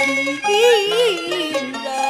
的人。